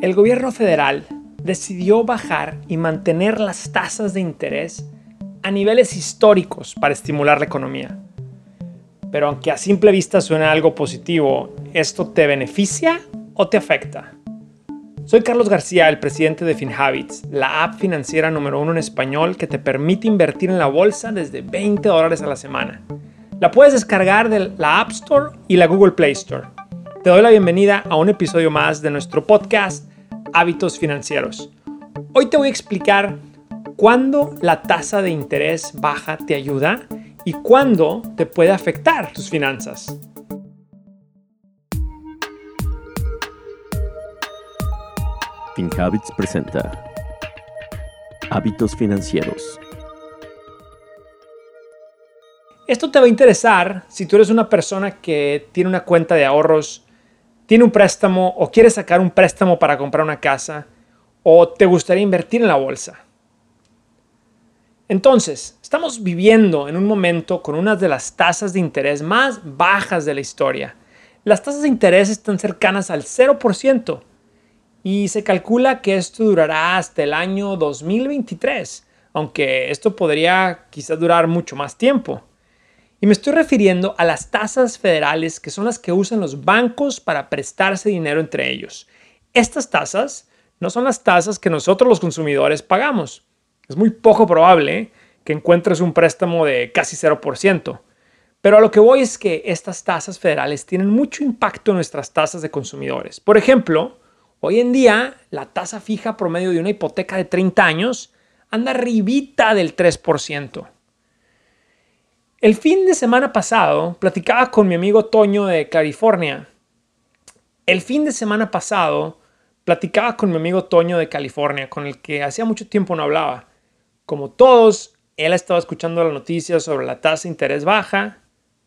El gobierno federal decidió bajar y mantener las tasas de interés a niveles históricos para estimular la economía. Pero aunque a simple vista suena algo positivo, ¿esto te beneficia o te afecta? Soy Carlos García, el presidente de FinHabits, la app financiera número uno en español que te permite invertir en la bolsa desde 20 dólares a la semana. La puedes descargar de la App Store y la Google Play Store. Te doy la bienvenida a un episodio más de nuestro podcast Hábitos Financieros. Hoy te voy a explicar cuándo la tasa de interés baja te ayuda y cuándo te puede afectar tus finanzas. FinHabits presenta Hábitos Financieros. Esto te va a interesar si tú eres una persona que tiene una cuenta de ahorros tiene un préstamo o quiere sacar un préstamo para comprar una casa o te gustaría invertir en la bolsa. Entonces, estamos viviendo en un momento con una de las tasas de interés más bajas de la historia. Las tasas de interés están cercanas al 0% y se calcula que esto durará hasta el año 2023, aunque esto podría quizás durar mucho más tiempo. Y me estoy refiriendo a las tasas federales que son las que usan los bancos para prestarse dinero entre ellos. Estas tasas no son las tasas que nosotros los consumidores pagamos. Es muy poco probable que encuentres un préstamo de casi 0%. Pero a lo que voy es que estas tasas federales tienen mucho impacto en nuestras tasas de consumidores. Por ejemplo, hoy en día la tasa fija promedio de una hipoteca de 30 años anda arribita del 3%. El fin de semana pasado platicaba con mi amigo Toño de California. El fin de semana pasado platicaba con mi amigo Toño de California, con el que hacía mucho tiempo no hablaba. Como todos, él estaba escuchando las noticias sobre la tasa de interés baja.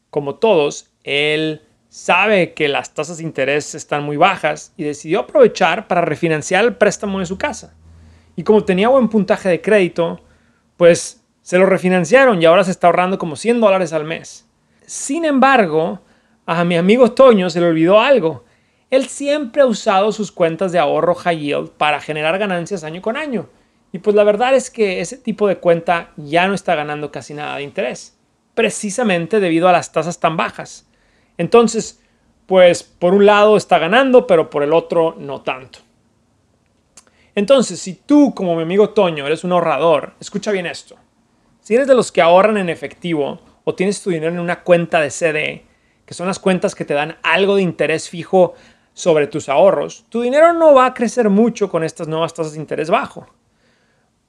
Como todos, él sabe que las tasas de interés están muy bajas y decidió aprovechar para refinanciar el préstamo de su casa. Y como tenía buen puntaje de crédito, pues se lo refinanciaron y ahora se está ahorrando como 100 dólares al mes. Sin embargo, a mi amigo Toño se le olvidó algo. Él siempre ha usado sus cuentas de ahorro high yield para generar ganancias año con año. Y pues la verdad es que ese tipo de cuenta ya no está ganando casi nada de interés, precisamente debido a las tasas tan bajas. Entonces, pues por un lado está ganando, pero por el otro no tanto. Entonces, si tú como mi amigo Toño eres un ahorrador, escucha bien esto. Si eres de los que ahorran en efectivo o tienes tu dinero en una cuenta de CD, que son las cuentas que te dan algo de interés fijo sobre tus ahorros, tu dinero no va a crecer mucho con estas nuevas tasas de interés bajo.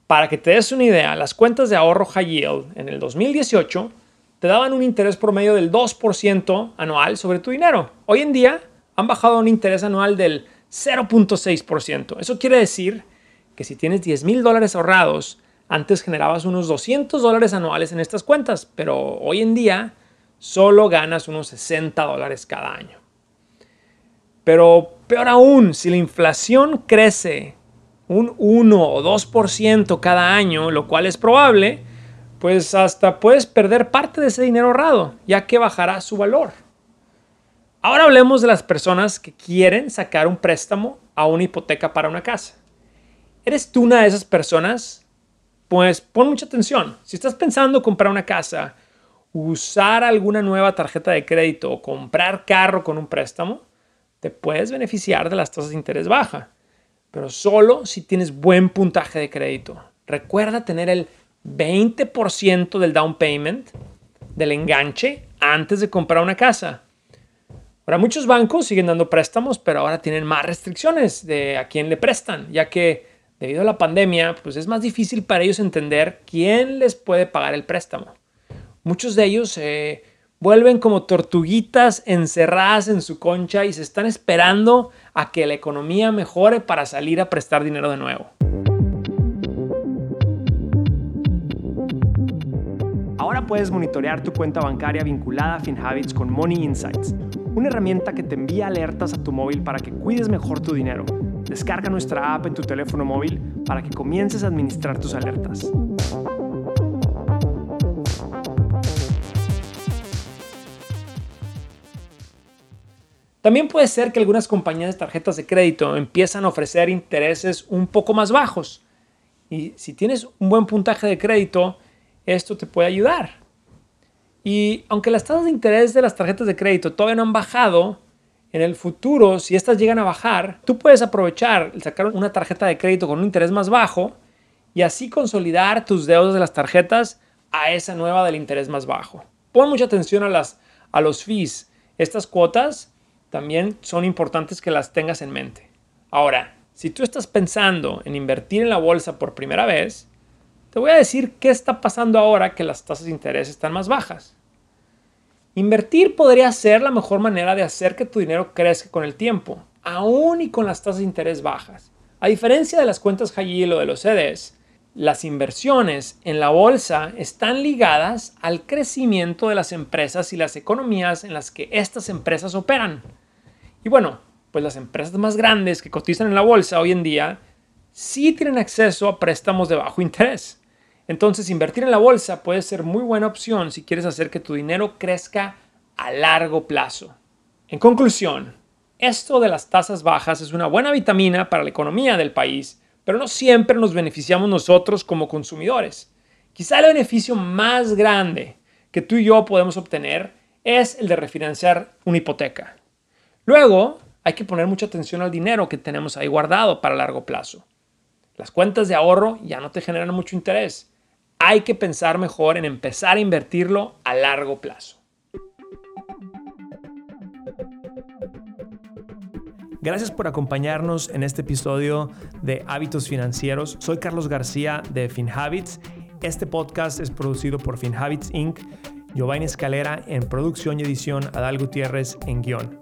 Para que te des una idea, las cuentas de ahorro high yield en el 2018 te daban un interés promedio del 2% anual sobre tu dinero. Hoy en día han bajado a un interés anual del 0.6%. Eso quiere decir que si tienes 10 mil dólares ahorrados, antes generabas unos 200 dólares anuales en estas cuentas, pero hoy en día solo ganas unos 60 dólares cada año. Pero peor aún, si la inflación crece un 1 o 2% cada año, lo cual es probable, pues hasta puedes perder parte de ese dinero ahorrado, ya que bajará su valor. Ahora hablemos de las personas que quieren sacar un préstamo a una hipoteca para una casa. ¿Eres tú una de esas personas pues pon mucha atención. Si estás pensando comprar una casa, usar alguna nueva tarjeta de crédito o comprar carro con un préstamo, te puedes beneficiar de las tasas de interés baja, pero solo si tienes buen puntaje de crédito. Recuerda tener el 20% del down payment, del enganche, antes de comprar una casa. Ahora, muchos bancos siguen dando préstamos, pero ahora tienen más restricciones de a quién le prestan, ya que debido a la pandemia, pues es más difícil para ellos entender quién les puede pagar el préstamo. Muchos de ellos se vuelven como tortuguitas encerradas en su concha y se están esperando a que la economía mejore para salir a prestar dinero de nuevo. Ahora puedes monitorear tu cuenta bancaria vinculada a FinHabits con Money Insights, una herramienta que te envía alertas a tu móvil para que cuides mejor tu dinero Descarga nuestra app en tu teléfono móvil para que comiences a administrar tus alertas. También puede ser que algunas compañías de tarjetas de crédito empiezan a ofrecer intereses un poco más bajos. Y si tienes un buen puntaje de crédito, esto te puede ayudar. Y aunque las tasas de interés de las tarjetas de crédito todavía no han bajado, en el futuro, si estas llegan a bajar, tú puedes aprovechar sacar una tarjeta de crédito con un interés más bajo y así consolidar tus deudas de las tarjetas a esa nueva del interés más bajo. Pon mucha atención a, las, a los fees. Estas cuotas también son importantes que las tengas en mente. Ahora, si tú estás pensando en invertir en la bolsa por primera vez, te voy a decir qué está pasando ahora que las tasas de interés están más bajas. Invertir podría ser la mejor manera de hacer que tu dinero crezca con el tiempo, aún y con las tasas de interés bajas. A diferencia de las cuentas high yield o de los CDs, las inversiones en la bolsa están ligadas al crecimiento de las empresas y las economías en las que estas empresas operan. Y bueno, pues las empresas más grandes que cotizan en la bolsa hoy en día sí tienen acceso a préstamos de bajo interés. Entonces, invertir en la bolsa puede ser muy buena opción si quieres hacer que tu dinero crezca a largo plazo. En conclusión, esto de las tasas bajas es una buena vitamina para la economía del país, pero no siempre nos beneficiamos nosotros como consumidores. Quizá el beneficio más grande que tú y yo podemos obtener es el de refinanciar una hipoteca. Luego, hay que poner mucha atención al dinero que tenemos ahí guardado para largo plazo. Las cuentas de ahorro ya no te generan mucho interés hay que pensar mejor en empezar a invertirlo a largo plazo. Gracias por acompañarnos en este episodio de Hábitos Financieros. Soy Carlos García de FinHabits. Este podcast es producido por FinHabits Inc., Giovanni Escalera en producción y edición, Adal Gutiérrez en guion.